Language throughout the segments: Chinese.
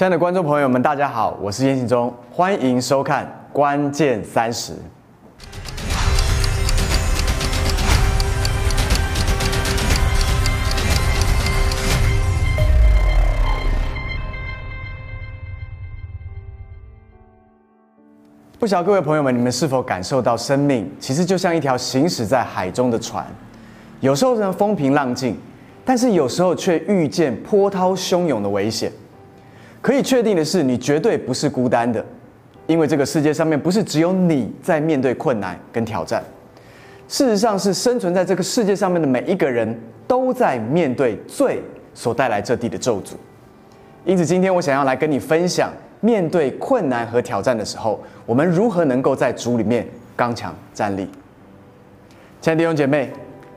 亲爱的观众朋友们，大家好，我是燕信忠，欢迎收看《关键三十》。不晓得各位朋友们，你们是否感受到生命其实就像一条行驶在海中的船，有时候呢风平浪静，但是有时候却遇见波涛汹涌的危险。可以确定的是，你绝对不是孤单的，因为这个世界上面不是只有你在面对困难跟挑战，事实上是生存在这个世界上面的每一个人都在面对罪所带来这地的咒诅。因此，今天我想要来跟你分享，面对困难和挑战的时候，我们如何能够在主里面刚强站立。亲爱的弟兄姐妹，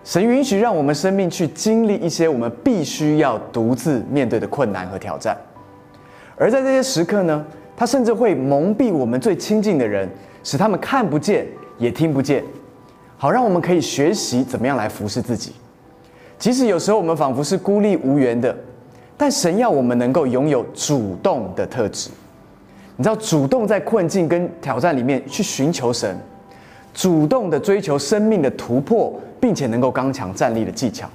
神允许让我们生命去经历一些我们必须要独自面对的困难和挑战。而在这些时刻呢，他甚至会蒙蔽我们最亲近的人，使他们看不见也听不见，好让我们可以学习怎么样来服侍自己。即使有时候我们仿佛是孤立无援的，但神要我们能够拥有主动的特质。你知道，主动在困境跟挑战里面去寻求神，主动的追求生命的突破，并且能够刚强站立的技巧。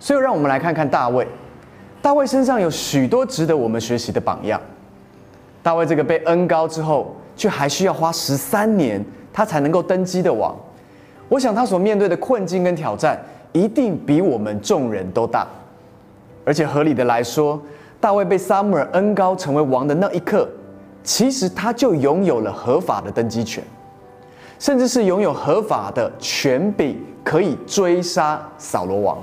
所以，让我们来看看大卫。大卫身上有许多值得我们学习的榜样。大卫这个被恩高之后，却还需要花十三年，他才能够登基的王。我想他所面对的困境跟挑战，一定比我们众人都大。而且合理的来说，大卫被撒母耳恩高成为王的那一刻，其实他就拥有了合法的登基权，甚至是拥有合法的权柄，可以追杀扫罗王。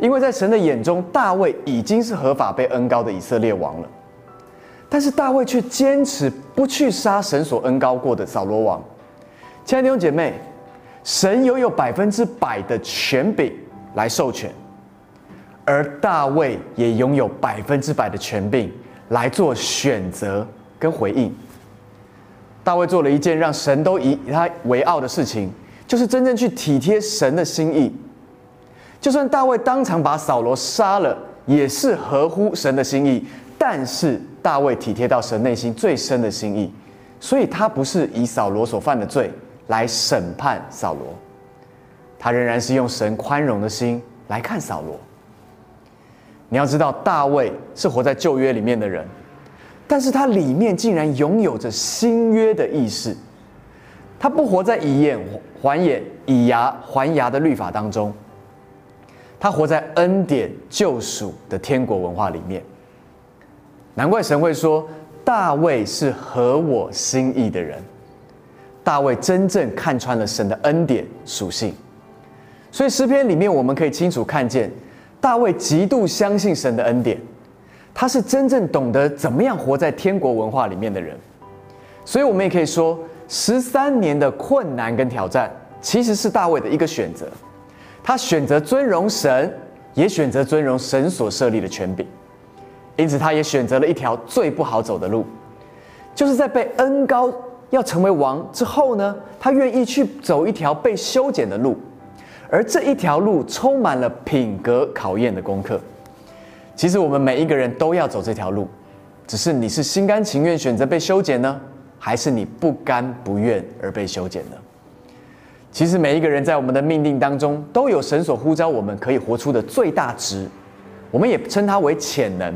因为在神的眼中，大卫已经是合法被恩高的以色列王了，但是大卫却坚持不去杀神所恩高过的扫罗王。亲爱的弟兄姐妹，神拥有百分之百的权柄来授权，而大卫也拥有百分之百的权柄来做选择跟回应。大卫做了一件让神都以他为傲的事情，就是真正去体贴神的心意。就算大卫当场把扫罗杀了，也是合乎神的心意。但是大卫体贴到神内心最深的心意，所以他不是以扫罗所犯的罪来审判扫罗，他仍然是用神宽容的心来看扫罗。你要知道，大卫是活在旧约里面的人，但是他里面竟然拥有着新约的意识。他不活在以眼还眼、以牙还牙的律法当中。他活在恩典救赎的天国文化里面，难怪神会说大卫是合我心意的人。大卫真正看穿了神的恩典属性，所以诗篇里面我们可以清楚看见，大卫极度相信神的恩典，他是真正懂得怎么样活在天国文化里面的人。所以我们也可以说，十三年的困难跟挑战，其实是大卫的一个选择。他选择尊荣神，也选择尊荣神所设立的权柄，因此他也选择了一条最不好走的路，就是在被恩高要成为王之后呢，他愿意去走一条被修剪的路，而这一条路充满了品格考验的功课。其实我们每一个人都要走这条路，只是你是心甘情愿选择被修剪呢，还是你不甘不愿而被修剪呢？其实每一个人在我们的命令当中，都有神所呼召我们可以活出的最大值，我们也称它为潜能。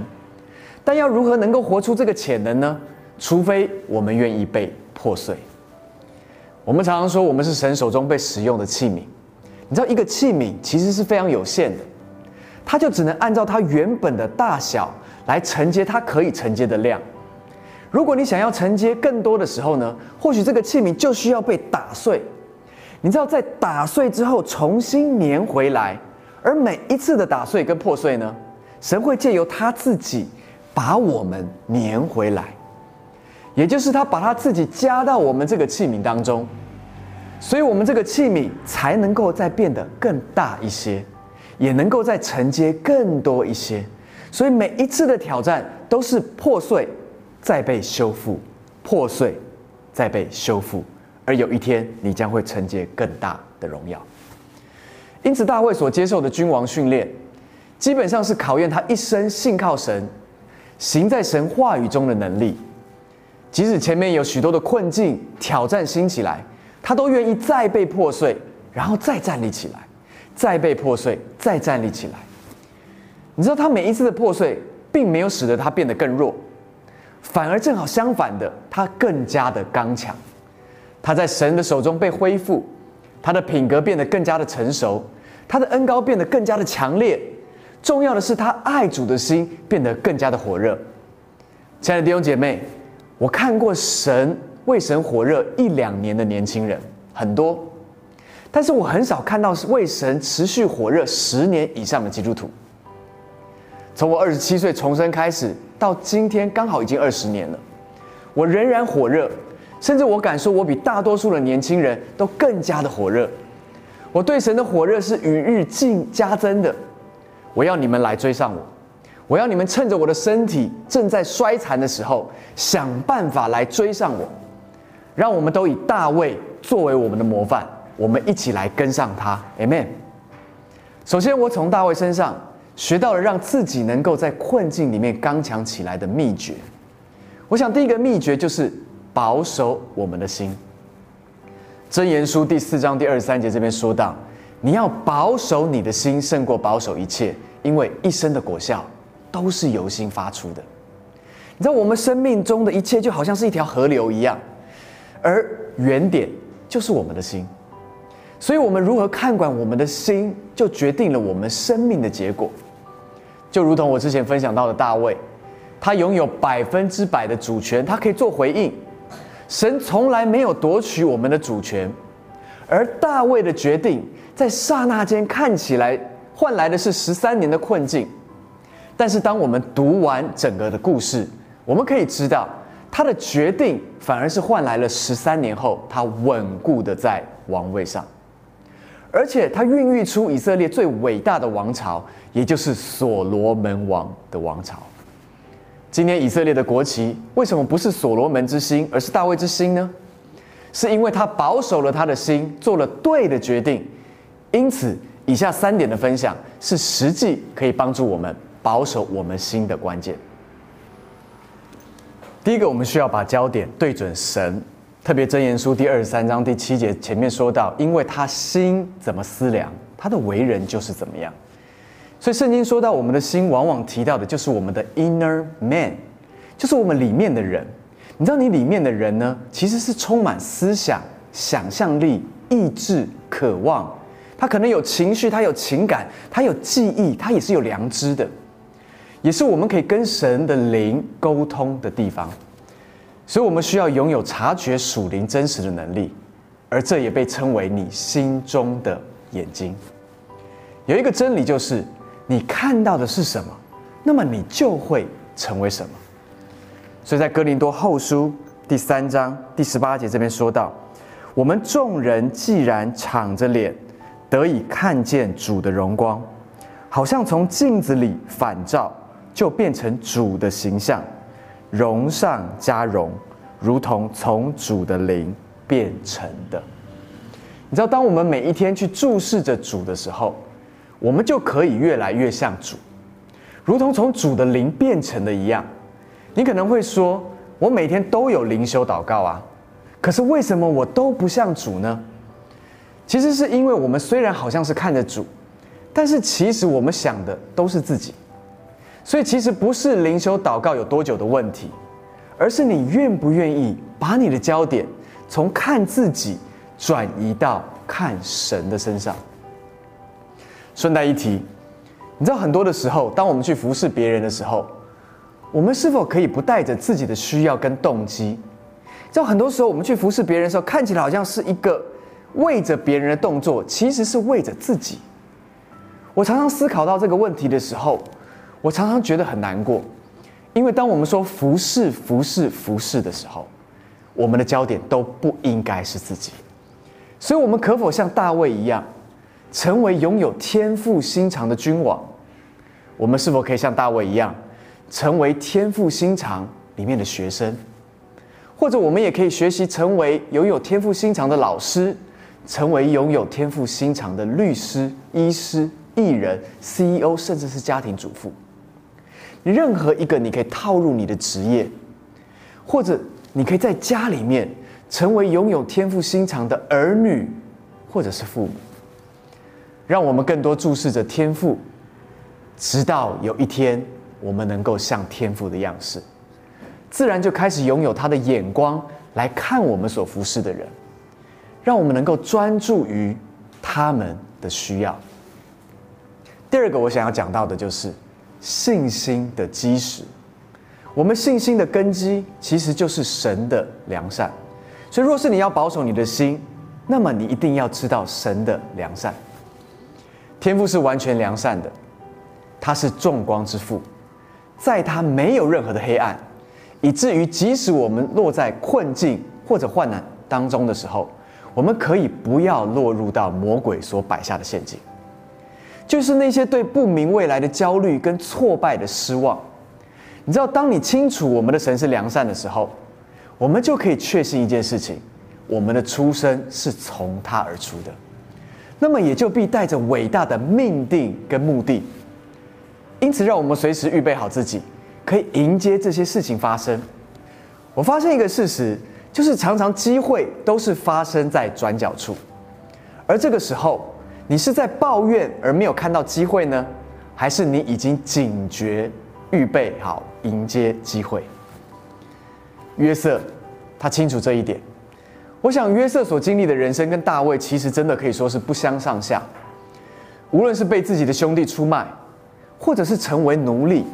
但要如何能够活出这个潜能呢？除非我们愿意被破碎。我们常常说，我们是神手中被使用的器皿。你知道，一个器皿其实是非常有限的，它就只能按照它原本的大小来承接它可以承接的量。如果你想要承接更多的时候呢，或许这个器皿就需要被打碎。你知道，在打碎之后重新粘回来，而每一次的打碎跟破碎呢，神会借由他自己把我们粘回来，也就是他把他自己加到我们这个器皿当中，所以我们这个器皿才能够再变得更大一些，也能够再承接更多一些。所以每一次的挑战都是破碎，再被修复，破碎，再被修复。而有一天，你将会承接更大的荣耀。因此，大卫所接受的君王训练，基本上是考验他一生信靠神，行在神话语中的能力。即使前面有许多的困境、挑战兴起来，他都愿意再被破碎，然后再站立起来，再被破碎，再站立起来。你知道，他每一次的破碎，并没有使得他变得更弱，反而正好相反的，他更加的刚强。他在神的手中被恢复，他的品格变得更加的成熟，他的恩高变得更加的强烈。重要的是，他爱主的心变得更加的火热。亲爱的弟兄姐妹，我看过神为神火热一两年的年轻人很多，但是我很少看到是为神持续火热十年以上的基督徒。从我二十七岁重生开始，到今天刚好已经二十年了，我仍然火热，甚至我敢说，我比大多数的年轻人都更加的火热。我对神的火热是与日进加增的。我要你们来追上我，我要你们趁着我的身体正在衰残的时候，想办法来追上我。让我们都以大卫作为我们的模范，我们一起来跟上他。Amen。首先，我从大卫身上学到了让自己能够在困境里面刚强起来的秘诀。我想，第一个秘诀就是保守我们的心。箴言书第四章第二十三节这边说到。你要保守你的心，胜过保守一切，因为一生的果效都是由心发出的。你知道，我们生命中的一切就好像是一条河流一样，而原点就是我们的心。所以，我们如何看管我们的心，就决定了我们生命的结果。就如同我之前分享到的大卫，他拥有百分之百的主权，他可以做回应。神从来没有夺取我们的主权，而大卫的决定。在刹那间看起来换来的是十三年的困境，但是当我们读完整个的故事，我们可以知道他的决定反而是换来了十三年后他稳固的在王位上，而且他孕育出以色列最伟大的王朝，也就是所罗门王的王朝。今天以色列的国旗为什么不是所罗门之星，而是大卫之星呢？是因为他保守了他的心，做了对的决定。因此，以下三点的分享是实际可以帮助我们保守我们心的关键。第一个，我们需要把焦点对准神，特别箴言书第二十三章第七节前面说到，因为他心怎么思量，他的为人就是怎么样。所以圣经说到我们的心，往往提到的就是我们的 inner man，就是我们里面的人。你知道，你里面的人呢，其实是充满思想、想象力、意志、渴望。他可能有情绪，他有情感，他有记忆，他也是有良知的，也是我们可以跟神的灵沟通的地方。所以，我们需要拥有察觉属灵真实的能力，而这也被称为你心中的眼睛。有一个真理就是，你看到的是什么，那么你就会成为什么。所以在哥林多后书第三章第十八节这边说到：我们众人既然敞着脸。得以看见主的荣光，好像从镜子里反照，就变成主的形象，荣上加荣，如同从主的灵变成的。你知道，当我们每一天去注视着主的时候，我们就可以越来越像主，如同从主的灵变成的一样。你可能会说，我每天都有灵修祷告啊，可是为什么我都不像主呢？其实是因为我们虽然好像是看着主，但是其实我们想的都是自己，所以其实不是灵修祷告有多久的问题，而是你愿不愿意把你的焦点从看自己转移到看神的身上。顺带一提，你知道很多的时候，当我们去服侍别人的时候，我们是否可以不带着自己的需要跟动机？知道很多时候我们去服侍别人的时候，看起来好像是一个。为着别人的动作，其实是为着自己。我常常思考到这个问题的时候，我常常觉得很难过，因为当我们说服侍、服侍、服侍的时候，我们的焦点都不应该是自己。所以，我们可否像大卫一样，成为拥有天赋心肠的君王？我们是否可以像大卫一样，成为天赋心肠里面的学生？或者，我们也可以学习成为拥有天赋心肠的老师？成为拥有天赋心肠的律师、医师、艺人、CEO，甚至是家庭主妇。任何一个你可以套入你的职业，或者你可以在家里面成为拥有天赋心肠的儿女，或者是父母。让我们更多注视着天赋，直到有一天我们能够像天赋的样式，自然就开始拥有他的眼光来看我们所服侍的人，让我们能够专注于他们的需要。第二个我想要讲到的就是信心的基石。我们信心的根基其实就是神的良善。所以，若是你要保守你的心，那么你一定要知道神的良善。天父是完全良善的，他是众光之父，在他没有任何的黑暗，以至于即使我们落在困境或者患难当中的时候，我们可以不要落入到魔鬼所摆下的陷阱。就是那些对不明未来的焦虑跟挫败的失望，你知道，当你清楚我们的神是良善的时候，我们就可以确信一件事情：我们的出生是从他而出的，那么也就必带着伟大的命定跟目的。因此，让我们随时预备好自己，可以迎接这些事情发生。我发现一个事实，就是常常机会都是发生在转角处，而这个时候。你是在抱怨而没有看到机会呢，还是你已经警觉、预备好迎接机会？约瑟，他清楚这一点。我想约瑟所经历的人生跟大卫其实真的可以说是不相上下。无论是被自己的兄弟出卖，或者是成为奴隶，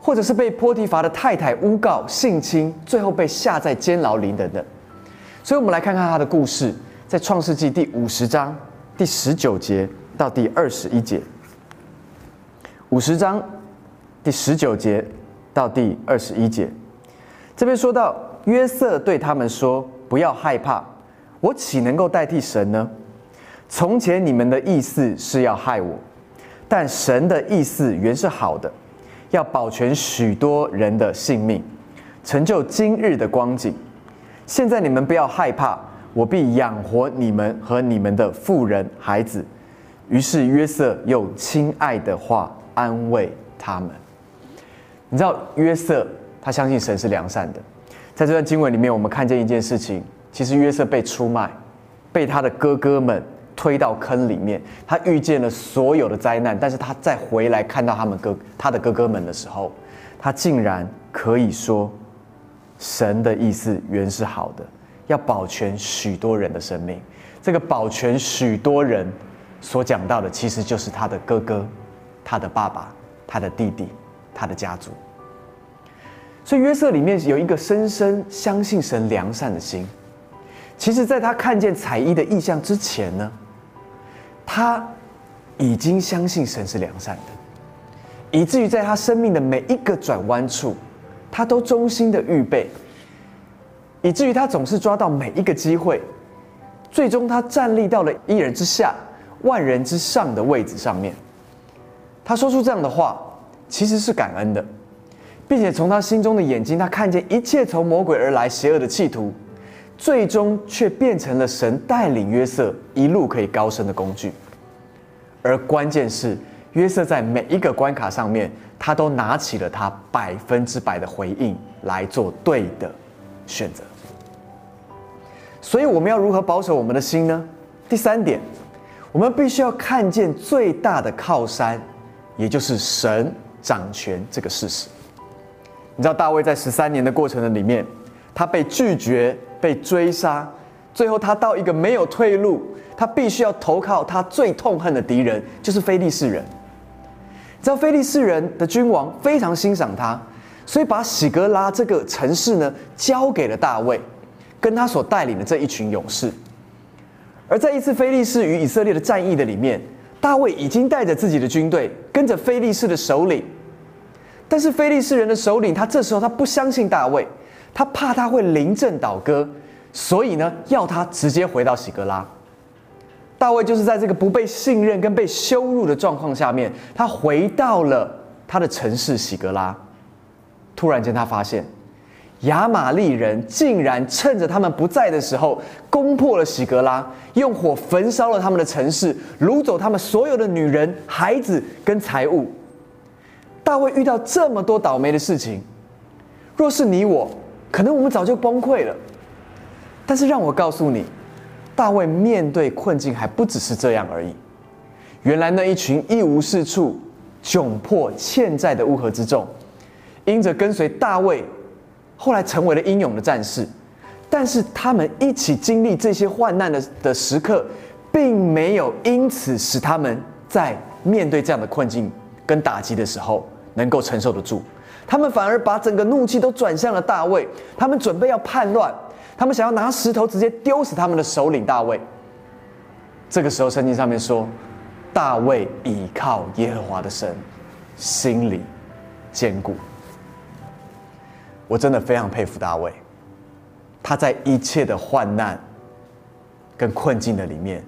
或者是被波提乏的太太诬告性侵，最后被下在监牢里等等。所以，我们来看看他的故事，在创世纪第五十章。第十九节到第二十一节，五十章第十九节到第二十一节，这边说到约瑟对他们说：“不要害怕，我岂能够代替神呢？从前你们的意思是要害我，但神的意思原是好的，要保全许多人的性命，成就今日的光景。现在你们不要害怕。”我必养活你们和你们的妇人孩子。于是约瑟用亲爱的话安慰他们。你知道约瑟他相信神是良善的。在这段经文里面，我们看见一件事情：其实约瑟被出卖，被他的哥哥们推到坑里面，他遇见了所有的灾难。但是他再回来看到他们哥他的哥哥们的时候，他竟然可以说：神的意思原是好的。要保全许多人的生命，这个保全许多人所讲到的，其实就是他的哥哥、他的爸爸、他的弟弟、他的家族。所以约瑟里面有一个深深相信神良善的心。其实，在他看见彩衣的意象之前呢，他已经相信神是良善的，以至于在他生命的每一个转弯处，他都衷心的预备。以至于他总是抓到每一个机会，最终他站立到了一人之下、万人之上的位置上面。他说出这样的话，其实是感恩的，并且从他心中的眼睛，他看见一切从魔鬼而来邪恶的企图，最终却变成了神带领约瑟一路可以高升的工具。而关键是，约瑟在每一个关卡上面，他都拿起了他百分之百的回应来做对的选择。所以我们要如何保守我们的心呢？第三点，我们必须要看见最大的靠山，也就是神掌权这个事实。你知道大卫在十三年的过程的里面，他被拒绝、被追杀，最后他到一个没有退路，他必须要投靠他最痛恨的敌人，就是非利士人。你知道非利士人的君王非常欣赏他，所以把喜格拉这个城市呢交给了大卫。跟他所带领的这一群勇士，而在一次菲利士与以色列的战役的里面，大卫已经带着自己的军队跟着菲利士的首领，但是菲利士人的首领他这时候他不相信大卫，他怕他会临阵倒戈，所以呢要他直接回到喜格拉。大卫就是在这个不被信任跟被羞辱的状况下面，他回到了他的城市喜格拉，突然间他发现。亚玛利人竟然趁着他们不在的时候，攻破了喜格拉，用火焚烧了他们的城市，掳走他们所有的女人、孩子跟财物。大卫遇到这么多倒霉的事情，若是你我，可能我们早就崩溃了。但是让我告诉你，大卫面对困境还不只是这样而已。原来那一群一无是处、窘迫欠债的乌合之众，因着跟随大卫，后来成为了英勇的战士。但是他们一起经历这些患难的的时刻，并没有因此使他们在面对这样的困境跟打击的时候能够承受得住。他们反而把整个怒气都转向了大卫，他们准备要叛乱，他们想要拿石头直接丢死他们的首领大卫。这个时候，圣经上面说。大卫倚靠耶和华的神，心里坚固。我真的非常佩服大卫，他在一切的患难跟困境的里面，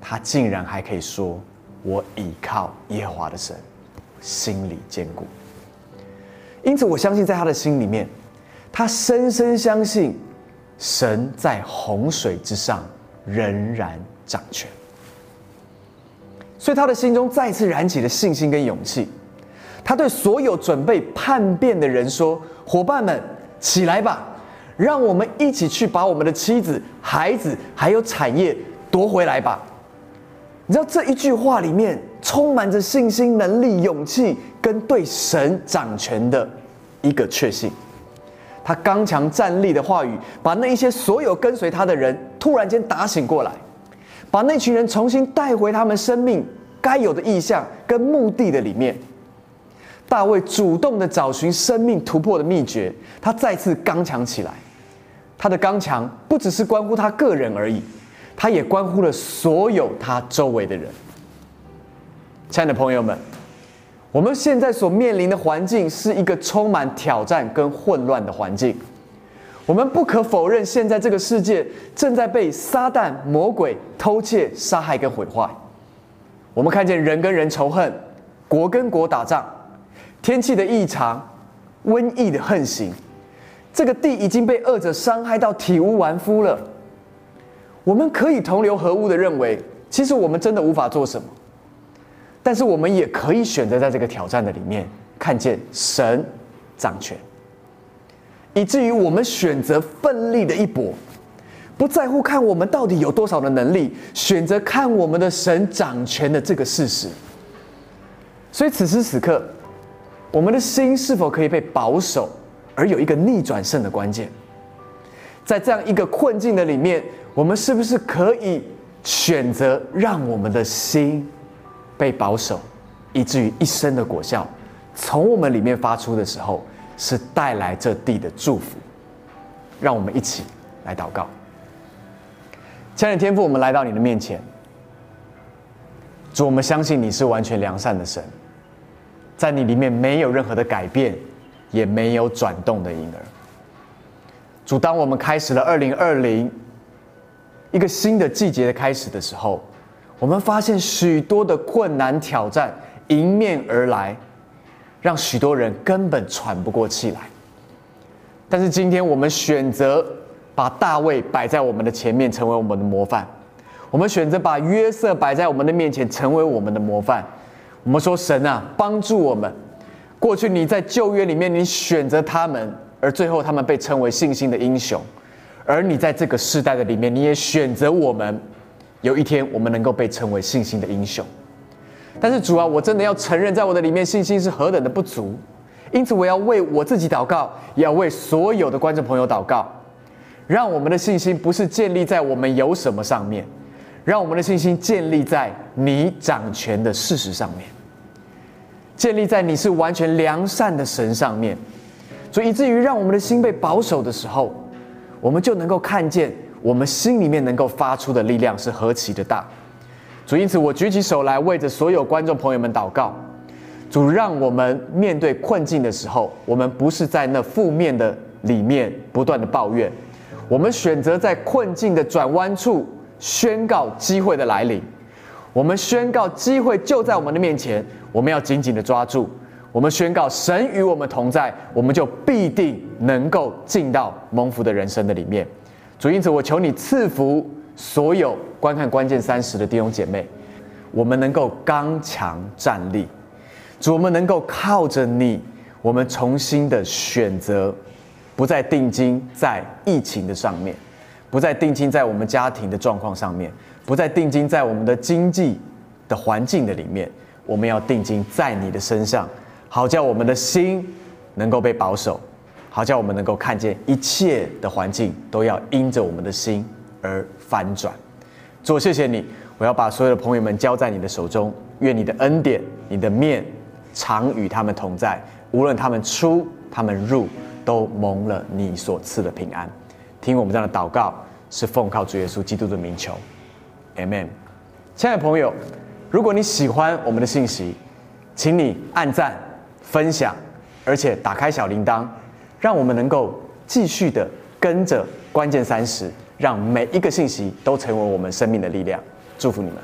他竟然还可以说：“我倚靠耶和华的神，心理坚固。”因此，我相信在他的心里面，他深深相信神在洪水之上仍然掌权。所以他的心中再次燃起了信心跟勇气，他对所有准备叛变的人说：“伙伴们，起来吧，让我们一起去把我们的妻子、孩子还有产业夺回来吧。”你知道这一句话里面充满着信心、能力、勇气跟对神掌权的一个确信。他刚强站立的话语，把那一些所有跟随他的人突然间打醒过来。把那群人重新带回他们生命该有的意向跟目的的里面。大卫主动的找寻生命突破的秘诀，他再次刚强起来。他的刚强不只是关乎他个人而已，他也关乎了所有他周围的人。亲爱的朋友们，我们现在所面临的环境是一个充满挑战跟混乱的环境。我们不可否认，现在这个世界正在被撒旦、魔鬼偷窃、杀害跟毁坏。我们看见人跟人仇恨，国跟国打仗，天气的异常，瘟疫的横行，这个地已经被恶者伤害到体无完肤了。我们可以同流合污的认为，其实我们真的无法做什么，但是我们也可以选择在这个挑战的里面，看见神掌权。以至于我们选择奋力的一搏，不在乎看我们到底有多少的能力，选择看我们的神掌权的这个事实。所以此时此刻，我们的心是否可以被保守，而有一个逆转胜的关键？在这样一个困境的里面，我们是不是可以选择让我们的心被保守，以至于一生的果效从我们里面发出的时候？是带来这地的祝福，让我们一起来祷告。亲爱的天父，我们来到你的面前，主，我们相信你是完全良善的神，在你里面没有任何的改变，也没有转动的婴儿。主，当我们开始了二零二零一个新的季节的开始的时候，我们发现许多的困难挑战迎面而来。让许多人根本喘不过气来。但是今天我们选择把大卫摆在我们的前面，成为我们的模范；我们选择把约瑟摆在我们的面前，成为我们的模范。我们说：神啊，帮助我们！过去你在旧约里面，你选择他们，而最后他们被称为信心的英雄；而你在这个世代的里面，你也选择我们，有一天我们能够被称为信心的英雄。但是主啊，我真的要承认，在我的里面信心是何等的不足，因此我要为我自己祷告，也要为所有的观众朋友祷告，让我们的信心不是建立在我们有什么上面，让我们的信心建立在你掌权的事实上面，建立在你是完全良善的神上面，所以以至于让我们的心被保守的时候，我们就能够看见我们心里面能够发出的力量是何其的大。主，因此我举起手来，为着所有观众朋友们祷告。主，让我们面对困境的时候，我们不是在那负面的里面不断的抱怨，我们选择在困境的转弯处宣告机会的来临。我们宣告机会就在我们的面前，我们要紧紧的抓住。我们宣告神与我们同在，我们就必定能够进到蒙福的人生的里面。主，因此我求你赐福。所有观看关键三十的弟兄姐妹，我们能够刚强站立。主，我们能够靠着你，我们重新的选择，不再定睛在疫情的上面，不再定睛在我们家庭的状况上面，不再定睛在我们的经济的环境的里面，我们要定睛在你的身上，好叫我们的心能够被保守，好叫我们能够看见一切的环境都要因着我们的心而翻转。主，谢谢你，我要把所有的朋友们交在你的手中，愿你的恩典、你的面常与他们同在，无论他们出、他们入，都蒙了你所赐的平安。听我们这样的祷告，是奉靠主耶稣基督的名求 M M。亲爱的朋友，如果你喜欢我们的信息，请你按赞、分享，而且打开小铃铛，让我们能够继续的跟着关键三十。让每一个信息都成为我们生命的力量，祝福你们。